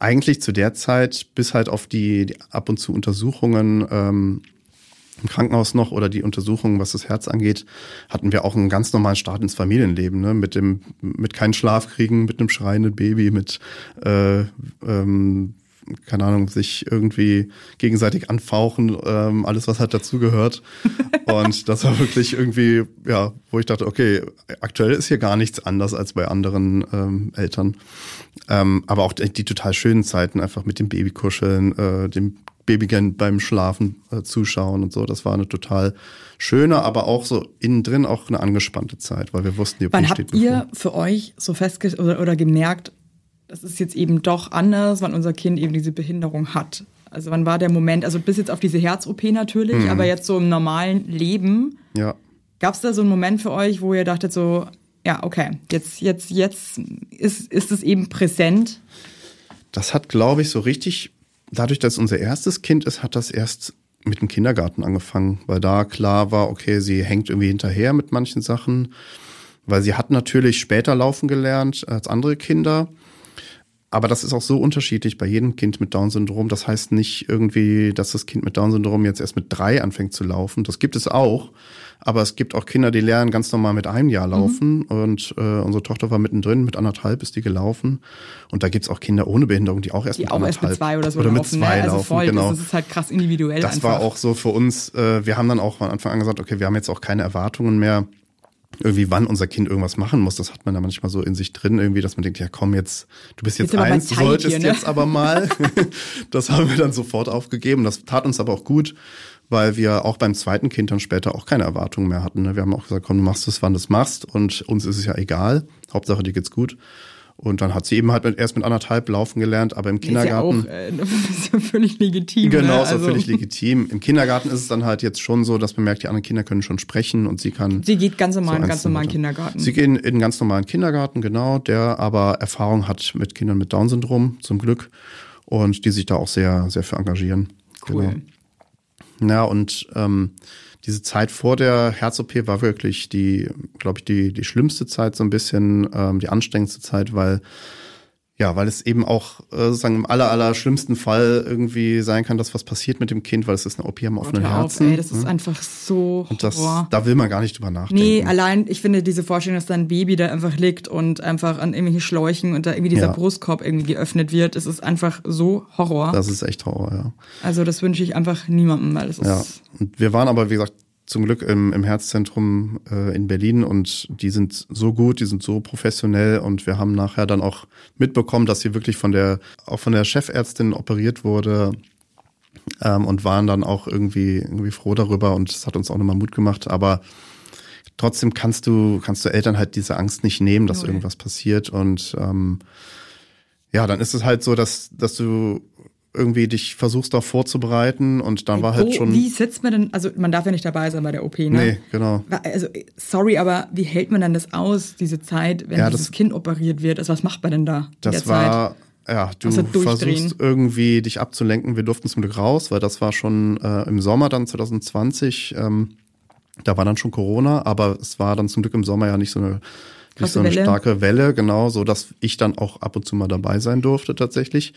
eigentlich zu der Zeit bis halt auf die, die ab und zu Untersuchungen ähm, im Krankenhaus noch oder die Untersuchungen, was das Herz angeht, hatten wir auch einen ganz normalen Start ins Familienleben, ne? Mit dem, mit keinen Schlaf kriegen, mit einem schreienden Baby, mit äh, ähm, keine Ahnung, sich irgendwie gegenseitig anfauchen, ähm, alles, was halt dazugehört. Und das war wirklich irgendwie, ja, wo ich dachte, okay, aktuell ist hier gar nichts anders als bei anderen ähm, Eltern. Ähm, aber auch die, die total schönen Zeiten, einfach mit dem Baby kuscheln, äh, dem Baby beim Schlafen äh, zuschauen und so. Das war eine total schöne, aber auch so innen drin auch eine angespannte Zeit, weil wir wussten, die Wann steht habt ihr für euch so festge oder, oder gemerkt, das ist jetzt eben doch anders, wann unser Kind eben diese Behinderung hat? Also wann war der Moment, also bis jetzt auf diese Herz-OP natürlich, Mhm. aber jetzt so im normalen Leben, Ja. gab es da so einen Moment für euch, wo ihr dachtet so, ja, okay, jetzt, jetzt, jetzt ist, ist es eben präsent? Das hat, glaube ich, so richtig, dadurch, dass unser erstes Kind ist, hat das erst mit dem Kindergarten angefangen, weil da klar war, okay, sie hängt irgendwie hinterher mit manchen Sachen, weil sie hat natürlich später laufen gelernt als andere Kinder. Aber das ist auch so unterschiedlich bei jedem Kind mit Down-Syndrom. Das heißt nicht irgendwie, dass das Kind mit Down-Syndrom jetzt erst mit drei anfängt zu laufen. Das gibt es auch. Aber es gibt auch Kinder, die lernen ganz normal mit einem Jahr laufen. Und äh, unsere Tochter war mittendrin, mit anderthalb ist die gelaufen. Und da gibt's auch Kinder ohne Behinderung, die auch erst Die mit auch erst anderthalb mit zwei oder so oder mit laufen, zwei ne? Also laufen. voll, genau. das ist halt krass individuell Das einfach. war auch so für uns, äh, wir haben dann auch von Anfang an gesagt, okay, wir haben jetzt auch keine Erwartungen mehr, irgendwie wann unser Kind irgendwas machen muss. Das hat man da manchmal so in sich drin, irgendwie, dass man denkt, ja komm jetzt, du bist jetzt Jetzt eins, du solltest hier, ne? jetzt aber mal. das haben wir dann sofort aufgegeben. Das tat uns aber auch gut, weil wir auch beim zweiten Kind dann später auch keine Erwartungen mehr hatten. ne? Wir haben auch gesagt, komm, du machst es, wann du es machst und uns ist es ja egal. Hauptsache, dir geht's gut. Und dann hat sie eben halt mit, erst mit anderthalb laufen gelernt, aber im Kindergarten. Ist ja auch äh, ist ja völlig legitim. Genau, ne? ist auch also, völlig legitim. Im Kindergarten ist es dann halt jetzt schon so, dass man merkt, die anderen Kinder können schon sprechen und sie kann. Sie geht ganz normal in eins ganz normalen. Kindergarten. Sie gehen in einen ganz normalen Kindergarten, genau, der aber Erfahrung hat mit Kindern mit Down-Syndrom, zum Glück. Und die sich da auch sehr, sehr für engagieren. Cool. Genau. Ja, und ähm, diese Zeit vor der Herz-OP war wirklich die, glaube ich, die, die schlimmste Zeit so ein bisschen, ähm, die anstrengendste Zeit, weil ja, weil es eben auch äh, sozusagen im aller, aller schlimmsten Fall irgendwie sein kann, dass was passiert mit dem Kind, weil es ist eine OP am offenen Hör auf, Herzen. ey, das ist ne? einfach so Und das, Horror. da will man gar nicht drüber nachdenken. Nee, allein, ich finde diese Vorstellung, dass da ein Baby da einfach liegt und einfach an irgendwelchen Schläuchen und da irgendwie dieser Ja. Brustkorb irgendwie geöffnet wird, es ist einfach so Horror. Das ist echt Horror, ja. also das wünsche ich einfach niemandem, weil es Ja, ist und wir waren aber, wie gesagt, zum Glück im, im Herzzentrum äh, in Berlin und die sind so gut, die sind so professionell und wir haben nachher dann auch mitbekommen, dass sie wirklich von der, auch von der Chefärztin operiert wurde ähm, und waren dann auch irgendwie, irgendwie froh darüber und das hat uns auch nochmal Mut gemacht, aber trotzdem kannst du, kannst du Eltern halt diese Angst nicht nehmen, dass Null. irgendwas passiert und ähm, ja, dann ist es halt so, dass, dass du irgendwie dich versuchst darauf vorzubereiten und dann war halt Wo- schon. Wie sitzt man denn, also man darf ja nicht dabei sein bei der OP, ne? Nee, genau. Also, sorry, aber wie hält man dann das aus, diese Zeit, wenn Ja, dieses das- Kind operiert wird? Also was macht man denn da in der Das Zeit? war, ja, du versuchst irgendwie dich abzulenken. Wir durften zum Glück raus, weil das war schon äh, im Sommer dann 2020. Ähm, da war dann schon Corona, aber es war dann zum Glück im Sommer ja nicht so eine, Krasse so eine Welle. starke Welle, genau, so dass ich dann auch ab und zu mal dabei sein durfte tatsächlich.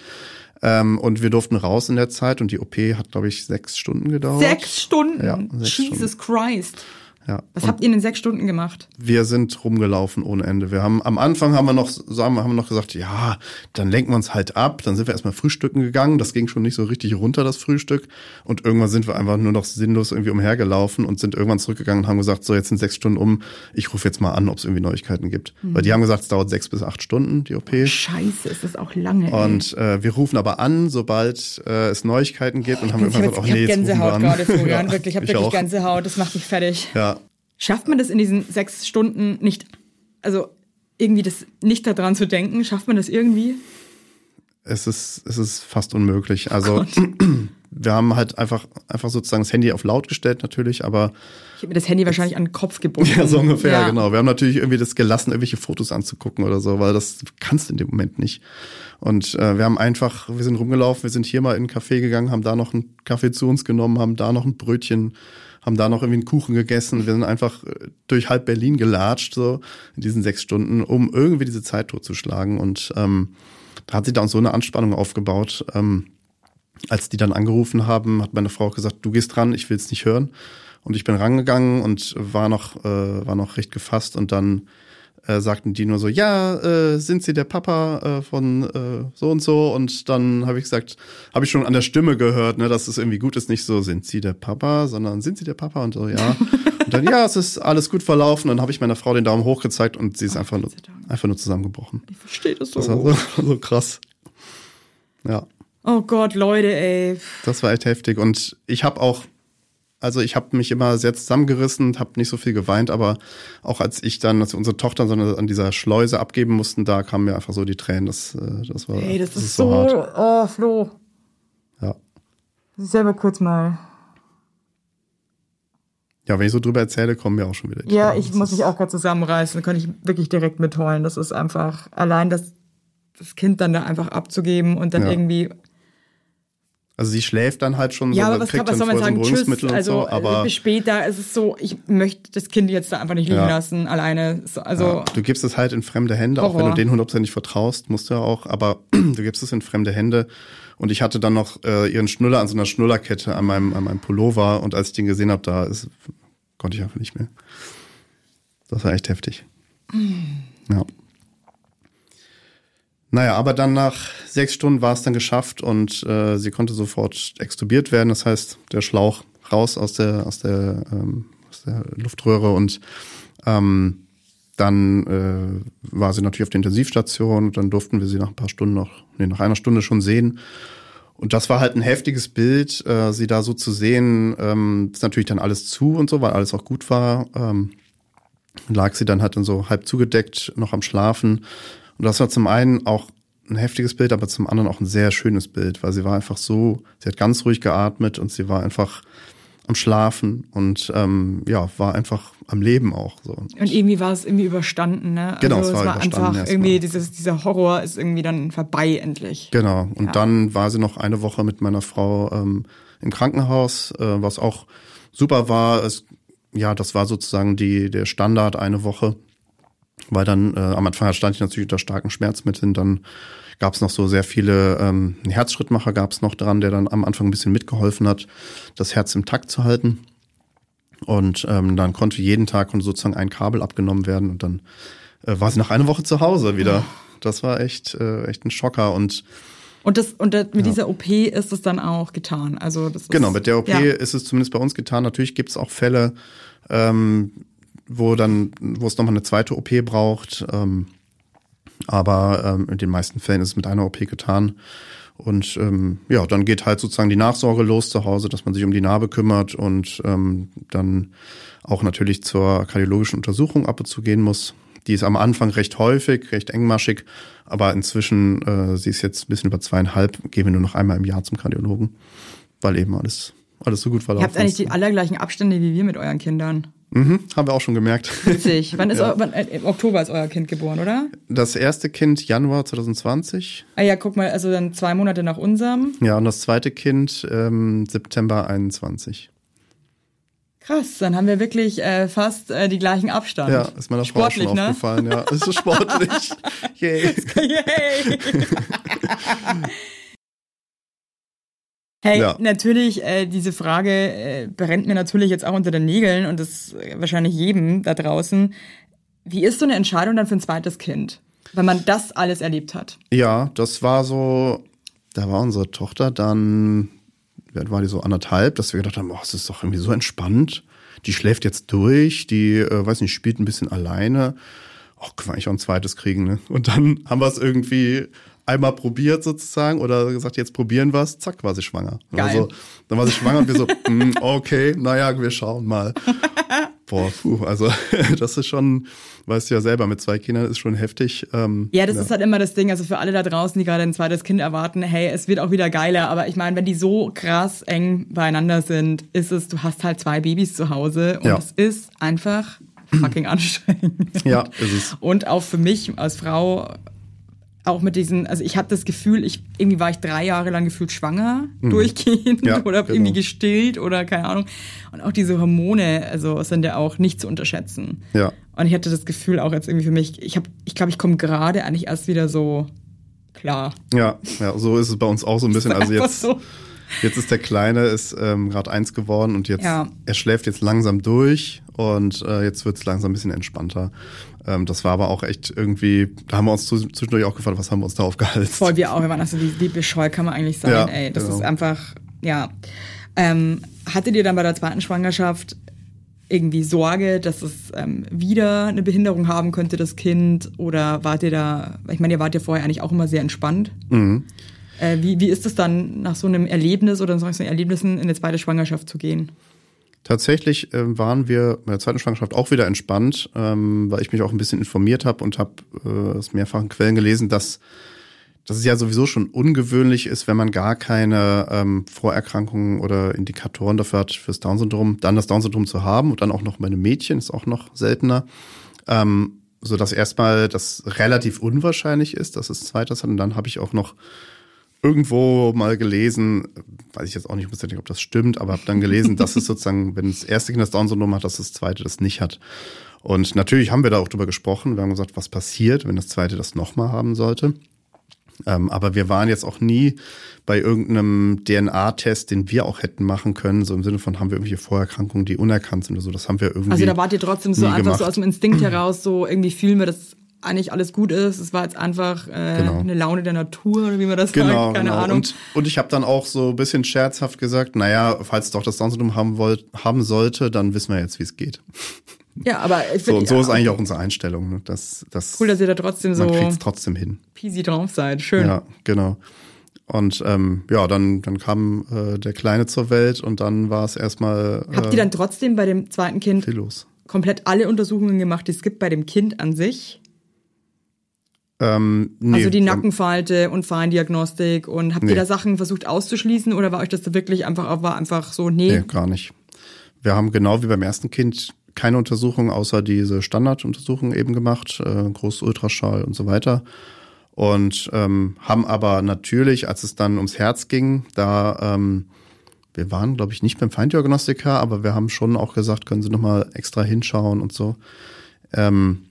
Ähm, und wir durften raus in der Zeit und die OP hat, glaube ich, sechs Stunden gedauert. Sechs Stunden. Ja, sechs Jesus Christ. Ja. Was habt ihr in den sechs Stunden gemacht? wir sind rumgelaufen ohne Ende. Wir haben am Anfang haben wir noch haben wir noch gesagt, ja, dann lenken wir uns halt ab. Dann sind wir erstmal frühstücken gegangen. Das ging schon nicht so richtig runter das Frühstück und irgendwann sind wir einfach nur noch sinnlos irgendwie umhergelaufen und sind irgendwann zurückgegangen und haben gesagt, so jetzt sind sechs Stunden um. Ich rufe jetzt mal an, ob es irgendwie Neuigkeiten gibt, weil die haben gesagt, es dauert sechs bis acht Stunden die OP. Scheiße, ist das auch lange. ey. Und äh, wir rufen aber an, sobald äh, es Neuigkeiten gibt und haben ich habe irgendwann gesagt, ich oh nee, hab jetzt rufen Gänsehaut wir an. gerade, Florian. Ja, wirklich, ich habe ich wirklich auch. Gänsehaut. Das macht mich fertig. Ja, Schafft man das in diesen sechs Stunden nicht, also irgendwie das nicht daran zu denken? Schafft man das irgendwie? es ist, es ist fast unmöglich. Also wir haben halt einfach, einfach sozusagen das Handy auf laut gestellt natürlich, aber Ich habe mir das Handy wahrscheinlich an den Kopf gebunden. ja, so ungefähr, Ja. genau. Wir haben natürlich irgendwie das gelassen, irgendwelche Fotos anzugucken oder so, weil das kannst du in dem Moment nicht. Und äh, wir haben einfach, wir sind rumgelaufen, wir sind hier mal in einen Café gegangen, haben da noch einen Kaffee zu uns genommen, haben da noch ein Brötchen, haben da noch irgendwie einen Kuchen gegessen. Wir sind einfach äh, durch halb Berlin gelatscht, so in diesen sechs Stunden, um irgendwie diese Zeit totzuschlagen. Und ähm, da hat sich da uns so eine Anspannung aufgebaut. Ähm, als die dann angerufen haben, hat meine Frau auch gesagt, du gehst ran, ich will es nicht hören. Und ich bin rangegangen und war noch, äh, war noch recht gefasst und dann äh, sagten die nur so, ja, äh, sind Sie der Papa äh, von äh, so und so? Und dann habe ich gesagt, habe ich schon an der Stimme gehört, ne, dass es irgendwie gut ist, nicht so, sind Sie der Papa, sondern sind Sie der Papa? Und so, ja. Und dann, ja, es ist alles gut verlaufen. Dann habe ich meiner Frau den Daumen hoch gezeigt und sie ist einfach nur, einfach nur zusammengebrochen. Ich verstehe das so. Das war so, so krass. Ja. Oh Gott, Leute, ey. Das war echt heftig. Und ich habe auch, also ich habe mich immer sehr zusammengerissen, habe nicht so viel geweint, aber auch als ich dann, als wir unsere Tochter so an dieser Schleuse abgeben mussten, da kamen mir einfach so die Tränen. Das, äh, das war, Ey, das, ist, so, hart. oh, Flo. Ja. Selber kurz mal. ja, wenn ich so drüber erzähle, kommen mir auch schon wieder. die Ja, Tränen. ich Das muss ist- mich auch gerade zusammenreißen. Da kann ich wirklich direkt mitheulen. Das ist einfach allein das, das Kind dann da einfach abzugeben und dann Ja. irgendwie. Also sie schläft dann halt schon Ja, so, aber was, kriegt kann, was dann soll man sagen? Tschüss. Also und so, aber äh, bis später. Es ist so, ich möchte das Kind jetzt da einfach nicht liegen Ja. lassen, alleine. So, Also ja, du gibst es halt in fremde Hände, auch wenn Horror. du denen hundertprozentig vertraust, musst du ja auch, aber du gibst es in fremde Hände. Und ich hatte dann noch äh, ihren Schnuller an so einer Schnullerkette an meinem, an meinem Pullover und als ich den gesehen habe, da ist, konnte ich einfach nicht mehr. Das war echt heftig. Ja. Naja, aber dann nach sechs Stunden war es dann geschafft und äh, sie konnte sofort extubiert werden. Das heißt, der Schlauch raus aus der, aus der, ähm, aus der Luftröhre und ähm, dann äh, war sie natürlich auf der Intensivstation und dann durften wir sie nach ein paar Stunden noch, nee, nach einer Stunde schon sehen. Und das war halt ein heftiges Bild, äh, sie da so zu sehen. Ähm, ist natürlich dann alles zu und so, weil alles auch gut war. Ähm, lag sie dann halt dann so halb zugedeckt, noch am Schlafen. Und das war zum einen auch ein heftiges Bild, aber zum anderen auch ein sehr schönes Bild, weil sie war einfach so, sie hat ganz ruhig geatmet und sie war einfach am Schlafen und ähm, ja, war einfach am Leben auch so. Und irgendwie war es irgendwie überstanden, ne? Genau, also es war überstanden einfach irgendwie dieses, dieser Horror ist irgendwie dann vorbei endlich. Genau. Und Ja. dann war sie noch eine Woche mit meiner Frau ähm, im Krankenhaus, äh, was auch super war. Es, ja, das war sozusagen die, der Standard eine Woche. Weil dann äh, am Anfang stand ich natürlich unter starken Schmerzmitteln. Dann gab es noch so sehr viele ähm, einen Herzschrittmacher gab es noch dran, der dann am Anfang ein bisschen mitgeholfen hat, das Herz im Takt zu halten. Und ähm, dann konnte jeden Tag konnte sozusagen ein Kabel abgenommen werden und dann äh, war sie nach einer Woche zu Hause wieder. Das war echt, äh, echt ein Schocker und Und das und das, mit dieser OP ist es dann auch getan. Also das ist, Genau, mit der OP ja. ist es zumindest bei uns getan. Natürlich gibt es auch Fälle, ähm, wo dann, wo es nochmal eine zweite OP braucht. Ähm, aber ähm, in den meisten Fällen ist es mit einer OP getan. Und ähm, ja, dann geht halt sozusagen die Nachsorge los zu Hause, dass man sich um die Narbe kümmert und ähm, dann auch natürlich zur kardiologischen Untersuchung ab und zu gehen muss. Die ist am Anfang recht häufig, recht engmaschig, aber inzwischen, äh, sie ist jetzt ein bisschen über zweieinhalb, gehen wir nur noch einmal im Jahr zum Kardiologen, weil eben alles, alles so gut Ihr verlaufen habt eigentlich ist. die allergleichen Abstände wie wir mit euren Kindern. Mhm, haben wir auch schon gemerkt. Witzig. Wann ist Ja. wann, äh, Im Oktober ist euer Kind geboren, oder? Das erste Kind Januar 2020, Ah ja, guck mal, also dann zwei Monate nach unserem. ja, und das zweite Kind ähm, September 21. Krass, dann haben wir wirklich äh, fast äh, die gleichen Abstand. Ja, ist meiner Frau Sportlich, schon ne? aufgefallen, ja. Es ist sportlich. Yay. Yay! Hey, Ja. natürlich, äh, diese Frage äh, brennt mir natürlich jetzt auch unter den Nägeln und das äh, wahrscheinlich jedem da draußen. Wie ist so eine Entscheidung dann für ein zweites Kind, wenn man das alles erlebt hat? Ja, das war so, da war unsere Tochter dann, wie alt war die so anderthalb, dass wir gedacht haben, oh, es ist doch irgendwie so entspannt. Die schläft jetzt durch, die, äh, weiß nicht, spielt ein bisschen alleine. Oh, können wir eigentlich auch ein zweites kriegen, ne? Und dann haben wir es irgendwie einmal probiert sozusagen oder gesagt, jetzt probieren wir es, zack, war sie schwanger. Geil. Also, dann war sie schwanger und wir so, mm, okay, naja, wir schauen mal. Boah, puh, also das ist schon, weißt du ja selber, mit zwei Kindern ist schon heftig. Ähm, Ja, das ist halt immer das Ding, also für alle da draußen, die gerade ein zweites Kind erwarten, hey, es wird auch wieder geiler, aber ich meine, wenn die so krass eng beieinander sind, ist es, du hast halt zwei Babys zu Hause und Ja. es ist einfach fucking anstrengend. Ja, ist es. Und auch für mich als Frau, auch mit diesen, also ich habe das Gefühl, ich irgendwie war ich drei Jahre lang gefühlt schwanger, durchgehend Mhm. Ja, oder genau. irgendwie gestillt oder keine Ahnung. Und auch diese Hormone, also sind ja auch nicht zu unterschätzen. Ja. Und ich hatte das Gefühl auch jetzt irgendwie für mich, ich habe, ich glaube, ich komme gerade eigentlich erst wieder so klar. Ja, ja, so ist es bei uns auch so ein bisschen. Also jetzt, so. jetzt ist der Kleine ist ähm, gerade eins geworden und jetzt Ja. er schläft jetzt langsam durch und äh, jetzt wird es langsam ein bisschen entspannter. Ähm, das war aber auch echt irgendwie, da haben wir uns zwischendurch auch gefragt, was haben wir uns da aufgehalten? Voll wir auch, wir waren also, wie, wie bescheuert kann man eigentlich sein, Ja, ey. Das genau. ist einfach, ja. Ähm, hattet ihr dann bei der zweiten Schwangerschaft irgendwie Sorge, dass es ähm, wieder eine Behinderung haben könnte, das Kind? Oder wart ihr da, ich meine, ihr wart ja vorher eigentlich auch immer sehr entspannt. Mhm. Äh, wie, wie ist es dann, nach so einem Erlebnis oder nach so einem Erlebnissen in eine zweite Schwangerschaft zu gehen? Tatsächlich ähm, waren wir bei der zweiten Schwangerschaft auch wieder entspannt, ähm, weil ich mich auch ein bisschen informiert habe und habe äh, aus mehrfachen Quellen gelesen, dass, dass es ja sowieso schon ungewöhnlich ist, wenn man gar keine ähm, Vorerkrankungen oder Indikatoren dafür hat fürs Down-Syndrom, dann das Down-Syndrom zu haben und dann auch noch bei einem Mädchen ist auch noch seltener. Ähm, so dass erstmal das relativ unwahrscheinlich ist, dass es zweites hat. Und dann habe ich auch noch irgendwo mal gelesen, weiß ich jetzt auch nicht hundertprozentig, ob das stimmt, aber habe dann gelesen, dass es sozusagen, wenn das erste Kind das Down-Syndrom hat, dass das zweite das nicht hat. Und natürlich haben wir da auch drüber gesprochen. Wir haben gesagt, was passiert, wenn das zweite das nochmal haben sollte. Ähm, aber wir waren jetzt auch nie bei irgendeinem DNA-Test, den wir auch hätten machen können, so im Sinne von, haben wir irgendwelche Vorerkrankungen, die unerkannt sind oder so. Das haben wir irgendwie. Also da wart ihr trotzdem so einfach so gemacht. aus dem Instinkt heraus, so irgendwie fühlen wir, dass eigentlich alles gut ist. Es war jetzt einfach äh, Genau. eine Laune der Natur, oder wie man das Genau, sagt, keine genau. Ahnung. Und, und ich habe dann auch so ein bisschen scherzhaft gesagt, naja, falls doch das Down-Syndrom haben, wollt, haben sollte, dann wissen wir jetzt, wie es geht. ja, aber ich So, und so ja, ist eigentlich auch unsere Einstellung. Ne? Das, das, cool, dass ihr da trotzdem so man kriegt es trotzdem hin. peasy drauf seid. Schön. Ja, genau. Und ähm, ja, dann, dann kam äh, der Kleine zur Welt und dann war es erstmal Habt äh, ihr dann trotzdem bei dem zweiten Kind komplett alle Untersuchungen gemacht, die es gibt bei dem Kind an sich? Ähm, nee, also die ähm, Nackenfalte und Feindiagnostik und habt Nee. ihr da Sachen versucht auszuschließen oder war euch das da wirklich einfach war einfach so nee, Nee, gar nicht. Wir haben genau wie beim ersten Kind keine Untersuchung außer diese Standarduntersuchung eben gemacht, äh, Großultraschall und so weiter. Und ähm, haben aber natürlich, als es dann ums Herz ging, da ähm, wir waren, glaube ich, nicht beim Feindiagnostiker, aber wir haben schon auch gesagt, können Sie noch mal extra hinschauen und so. Ähm,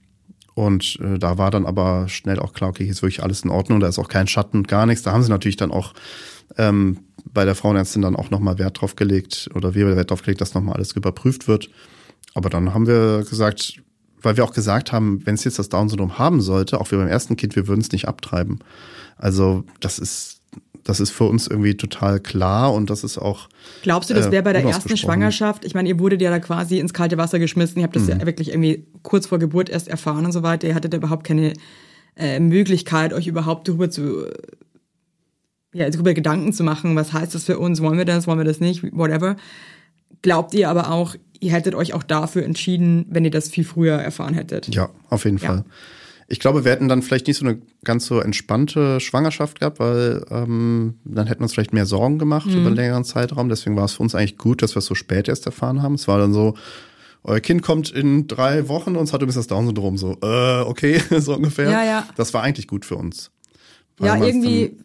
und äh, da war dann aber schnell auch klar, okay, hier ist wirklich alles in Ordnung, da ist auch kein Schatten gar nichts. Da haben sie natürlich dann auch ähm, bei der Frauenärztin dann auch nochmal Wert drauf gelegt oder wir Wert drauf gelegt, dass nochmal alles überprüft wird. Aber dann haben wir gesagt, weil wir auch gesagt haben, wenn es jetzt das Down-Syndrom haben sollte, auch wie beim ersten Kind, wir würden es nicht abtreiben. Also das ist, das ist für uns irgendwie total klar und das ist auch. Glaubst du, das äh, wäre bei der ersten. Schwangerschaft? Ich meine, ihr wurdet ja da quasi ins kalte Wasser geschmissen. Ihr habt das Mhm. ja wirklich irgendwie kurz vor Geburt erst erfahren und so weiter. Ihr hattet ja überhaupt keine äh, Möglichkeit, euch überhaupt darüber zu, ja, darüber Gedanken zu machen. Was heißt das für uns? Wollen wir das? Wollen wir das nicht? Whatever. Glaubt ihr aber auch, ihr hättet euch auch dafür entschieden, wenn ihr das viel früher erfahren hättet? Ja, auf jeden Ja. Fall. Ich glaube, wir hätten dann vielleicht nicht so eine ganz so entspannte Schwangerschaft gehabt, weil ähm, dann hätten wir uns vielleicht mehr Sorgen gemacht über einen längeren Zeitraum. Deswegen war es für uns eigentlich gut, dass wir es so spät erst erfahren haben. Es war dann so, euer Kind kommt in drei Wochen und es hat übrigens das Down-Syndrom. So, äh, okay, so ungefähr. Ja, ja. Das war eigentlich gut für uns. Ja, irgendwie,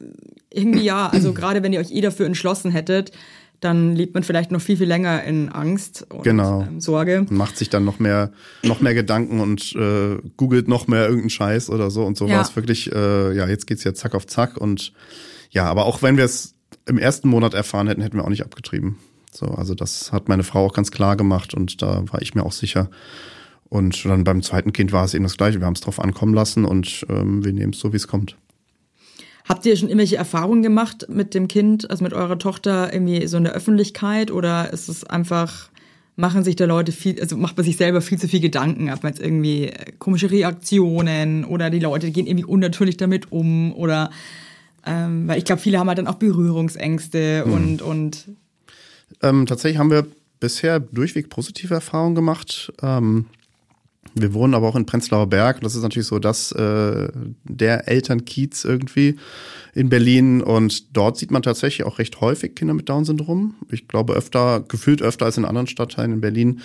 irgendwie ja. Also gerade wenn ihr euch eh dafür entschlossen hättet, dann lebt man vielleicht noch viel, viel länger in Angst und Genau. ähm, Sorge. Dann macht sich dann noch mehr, noch mehr Gedanken und äh, googelt noch mehr irgendeinen Scheiß oder so. Und so Ja. war es wirklich, äh, ja, jetzt geht's ja zack auf zack. Und ja, aber auch wenn wir es im ersten Monat erfahren hätten, hätten wir auch nicht abgetrieben. So, also das hat meine Frau auch ganz klar gemacht und da war ich mir auch sicher. Und dann beim zweiten Kind war es eben das Gleiche. Wir haben es drauf ankommen lassen und ähm, wir nehmen es so, wie es kommt. Habt ihr schon irgendwelche Erfahrungen gemacht mit dem Kind, also mit eurer Tochter, irgendwie so in der Öffentlichkeit oder ist es einfach, machen sich da Leute viel, also macht man sich selber viel zu viel Gedanken, hat man jetzt irgendwie äh, komische Reaktionen oder die Leute gehen irgendwie unnatürlich damit um oder ähm, weil ich glaube, viele haben halt dann auch Berührungsängste Mhm. und, und Ähm, tatsächlich haben wir bisher durchweg positive Erfahrungen gemacht. Ähm, wir wohnen aber auch in Prenzlauer Berg. Das ist natürlich so das äh, der Elternkiez irgendwie in Berlin. Und dort sieht man tatsächlich auch recht häufig Kinder mit Down-Syndrom. Ich glaube öfter, gefühlt öfter als in anderen Stadtteilen in Berlin.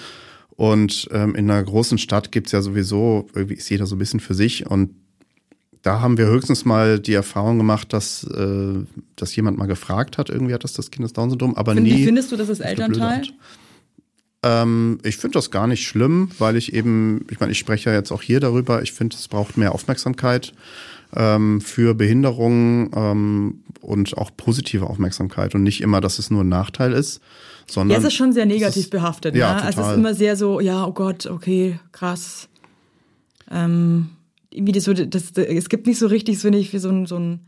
Und ähm, in einer großen Stadt gibt's ja sowieso, irgendwie ist jeder so ein bisschen für sich. Und da haben wir höchstens mal die Erfahrung gemacht, dass, äh, dass jemand mal gefragt hat, irgendwie hat das das Kind das Down-Syndrom, aber Find- nie. Wie findest du das als Elternteil? Ähm, ich finde das gar nicht schlimm, weil ich eben, ich meine, ich spreche ja jetzt auch hier darüber, ich finde, es braucht mehr Aufmerksamkeit ähm, für Behinderungen ähm, und auch positive Aufmerksamkeit und nicht immer, dass es nur ein Nachteil ist, sondern Ja, es ist schon sehr negativ ist- behaftet. ja, ne? Also es ist immer sehr so, ja, oh Gott, okay, krass. Ähm, irgendwie das, so- das, das, es gibt nicht so richtig, finde ich, wie so ein, so ein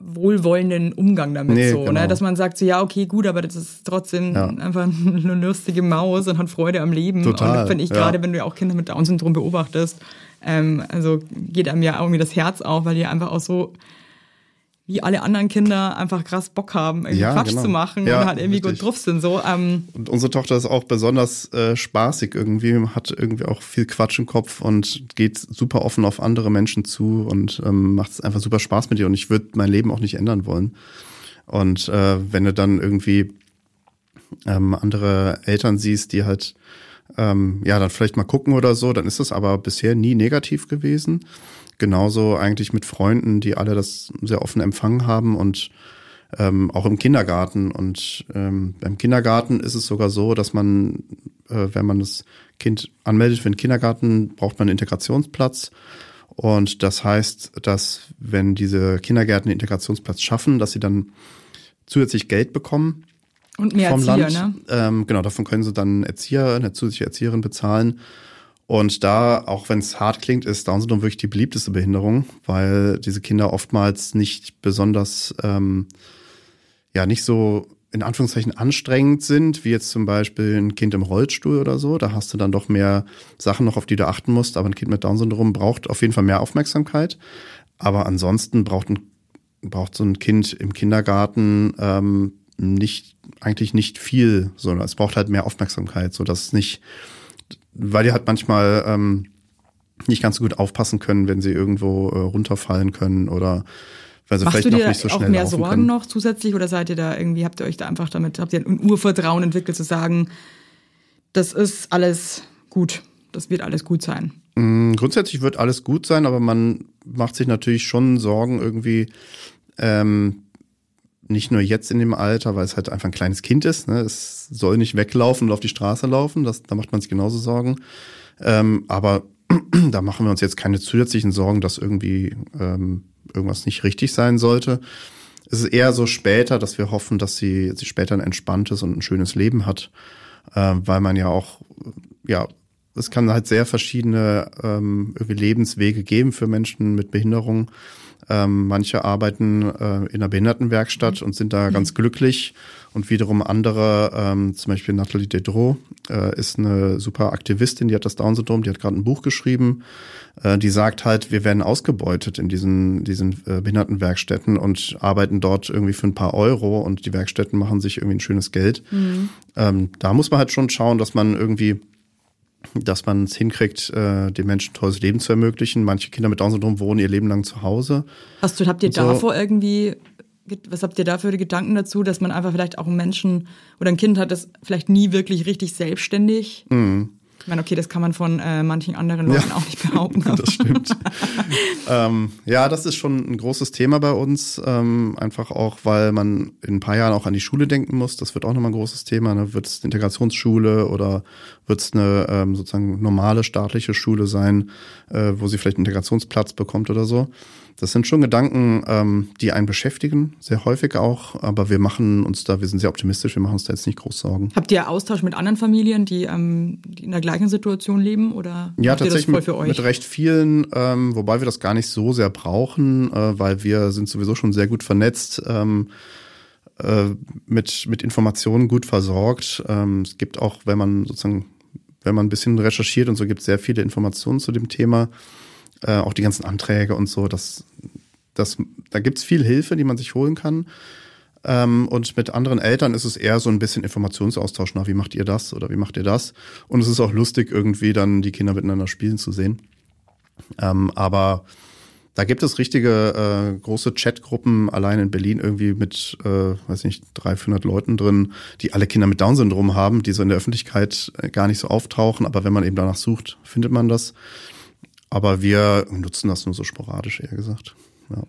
wohlwollenden Umgang damit Nee, so, genau. ne? dass man sagt so, ja, okay, gut, aber das ist trotzdem Ja. einfach eine lustige Maus und hat Freude am Leben. Total, und finde ich ja. gerade, wenn du ja auch Kinder mit Down-Syndrom beobachtest, ähm, also geht einem ja irgendwie das Herz auf, weil die einfach auch so wie alle anderen Kinder einfach krass Bock haben, irgendwie Ja, Quatsch genau. zu machen Ja, und halt irgendwie richtig. gut drauf sind. So, ähm, Und unsere Tochter ist auch besonders äh, spaßig irgendwie, hat irgendwie auch viel Quatsch im Kopf und geht super offen auf andere Menschen zu und ähm, macht es einfach super Spaß mit ihr. Und ich würde mein Leben auch nicht ändern wollen. Und äh, wenn du dann irgendwie ähm, andere Eltern siehst, die halt ähm, ja dann vielleicht mal gucken oder so, dann ist das aber bisher nie negativ gewesen. Genauso eigentlich mit Freunden, die alle das sehr offen empfangen haben und ähm, auch im Kindergarten. Und ähm, beim Kindergarten ist es sogar so, dass man, äh, wenn man das Kind anmeldet für den Kindergarten, braucht man einen Integrationsplatz. Und das heißt, dass wenn diese Kindergärten den Integrationsplatz schaffen, dass sie dann zusätzlich Geld bekommen und mehr vom Erzieher, Land. ne? Ähm, genau, davon können sie dann einen Erzieher, eine zusätzliche Erzieherin bezahlen. Und da, auch wenn es hart klingt, ist Down-Syndrom wirklich die beliebteste Behinderung, weil diese Kinder oftmals nicht besonders, ähm, ja, nicht so in Anführungszeichen anstrengend sind, wie jetzt zum Beispiel ein Kind im Rollstuhl oder so. Da hast du dann doch mehr Sachen noch, auf die du achten musst. Aber ein Kind mit Down-Syndrom braucht auf jeden Fall mehr Aufmerksamkeit. Aber ansonsten braucht, ein, braucht so ein Kind im Kindergarten ähm, nicht, eigentlich nicht viel, sondern es braucht halt mehr Aufmerksamkeit, so dass es nicht, weil die halt manchmal ähm, nicht ganz so gut aufpassen können, wenn sie irgendwo äh, runterfallen können oder weil sie Machst vielleicht noch nicht so auch schnell mehr laufen Sorgen können. noch zusätzlich oder seid ihr da irgendwie, habt ihr euch da einfach damit, habt ihr ein Urvertrauen entwickelt zu sagen, das ist alles gut, das wird alles gut sein? Mm, Grundsätzlich wird alles gut sein, aber man macht sich natürlich schon Sorgen irgendwie, ähm, nicht nur jetzt in dem Alter, weil es halt einfach ein kleines Kind ist. Ne? Es soll nicht weglaufen und auf die Straße laufen. Das, da macht man sich genauso Sorgen. Ähm, aber da machen wir uns jetzt keine zusätzlichen Sorgen, dass irgendwie ähm, irgendwas nicht richtig sein sollte. Es ist eher so später, dass wir hoffen, dass sie, sie später ein entspanntes und ein schönes Leben hat, äh, weil man ja auch, ja, es kann halt sehr verschiedene ähm, Lebenswege geben für Menschen mit Behinderung. Ähm, manche arbeiten äh, in einer Behindertenwerkstatt und sind da ganz glücklich. Und wiederum andere, ähm, zum Beispiel Nathalie Dedreau, äh, ist eine super Aktivistin, die hat das Down-Syndrom, die hat gerade ein Buch geschrieben, äh, die sagt halt, wir werden ausgebeutet in diesen, diesen äh, Behindertenwerkstätten und arbeiten dort irgendwie für ein paar Euro und die Werkstätten machen sich irgendwie ein schönes Geld. Ähm, da muss man halt schon schauen, dass man irgendwie dass man es hinkriegt, äh, den Menschen ein tolles Leben zu ermöglichen. Manche Kinder mit Down-Syndrom wohnen ihr Leben lang zu Hause. Hast du, habt ihr so- davor irgendwie, was habt ihr da für Gedanken dazu, dass man einfach vielleicht auch einen Menschen oder ein Kind hat, das vielleicht nie wirklich richtig selbstständig? Ich meine, okay, das kann man von äh, manchen anderen Leuten. Ja. auch nicht behaupten. Das stimmt. ähm, ja, das ist schon ein großes Thema bei uns. Ähm, einfach auch, weil man in ein paar Jahren auch an die Schule denken muss. Das wird auch nochmal ein großes Thema. Ne? Wird es eine Integrationsschule oder wird es eine ähm, sozusagen normale staatliche Schule sein, äh, wo sie vielleicht einen Integrationsplatz bekommt oder so. Das sind schon Gedanken, ähm, die einen beschäftigen, sehr häufig auch, aber wir machen uns da, wir sind sehr optimistisch, wir machen uns da jetzt nicht groß Sorgen. Habt ihr Austausch mit anderen Familien, die, ähm, die in der gleichen Situation leben oder Ja, tatsächlich mit, mit recht vielen, ähm, wobei wir das gar nicht so sehr brauchen, äh, weil wir sind sowieso schon sehr gut vernetzt, ähm, äh, mit, mit Informationen gut versorgt. Ähm, es gibt auch, wenn man sozusagen, wenn man ein bisschen recherchiert und so, gibt es sehr viele Informationen zu dem Thema, äh, auch die ganzen Anträge und so. Das, das, da gibt's viel Hilfe, die man sich holen kann. Ähm, und mit anderen Eltern ist es eher so ein bisschen Informationsaustausch. Na, wie macht ihr das oder wie macht ihr das? Und es ist auch lustig, irgendwie dann die Kinder miteinander spielen zu sehen. Ähm, aber da gibt es richtige äh, große Chatgruppen allein in Berlin irgendwie mit, äh, weiß nicht, 300, 400 Leuten drin, die alle Kinder mit Down-Syndrom haben, die so in der Öffentlichkeit äh, gar nicht so auftauchen. Aber wenn man eben danach sucht, findet man das. Aber wir nutzen das nur so sporadisch, eher gesagt. Ja.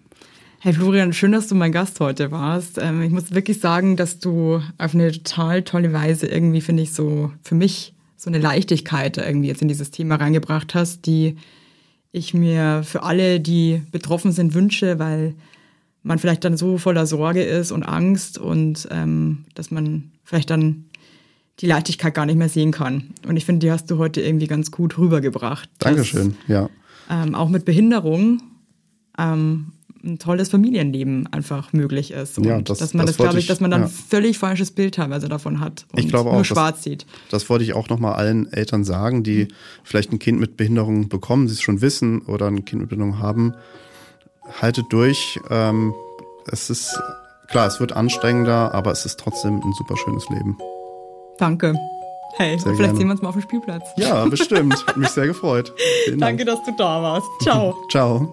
Hey Florian, schön, dass du mein Gast heute warst. Ähm, ich muss wirklich sagen, dass du auf eine total tolle Weise irgendwie, finde ich, so für mich so eine Leichtigkeit irgendwie jetzt in dieses Thema reingebracht hast, die ich mir für alle, die betroffen sind, wünsche, weil man vielleicht dann so voller Sorge ist und Angst und ähm, dass man vielleicht dann die Leichtigkeit gar nicht mehr sehen kann. Und ich finde, die hast du heute irgendwie ganz gut rübergebracht. dass, Dankeschön, ja. ähm, auch mit Behinderung ähm, ein tolles Familienleben einfach möglich ist. Und Ja, das- dass man das das, glaube ich, dass man dann ja. völlig falsches Bild teilweise davon hat und Ich glaube auch, nur das- schwarz sieht. Das wollte ich auch nochmal allen Eltern sagen, die vielleicht ein Kind mit Behinderung bekommen, sie es schon wissen oder ein Kind mit Behinderung haben. Haltet durch. Ähm, es ist klar, es wird anstrengender, aber es ist trotzdem ein super schönes Leben. Danke. Hey, Sehr vielleicht gerne. sehen wir uns mal auf dem Spielplatz. Ja, bestimmt. Hat mich sehr gefreut. Vielen Danke, dass du da warst. Ciao. Ciao.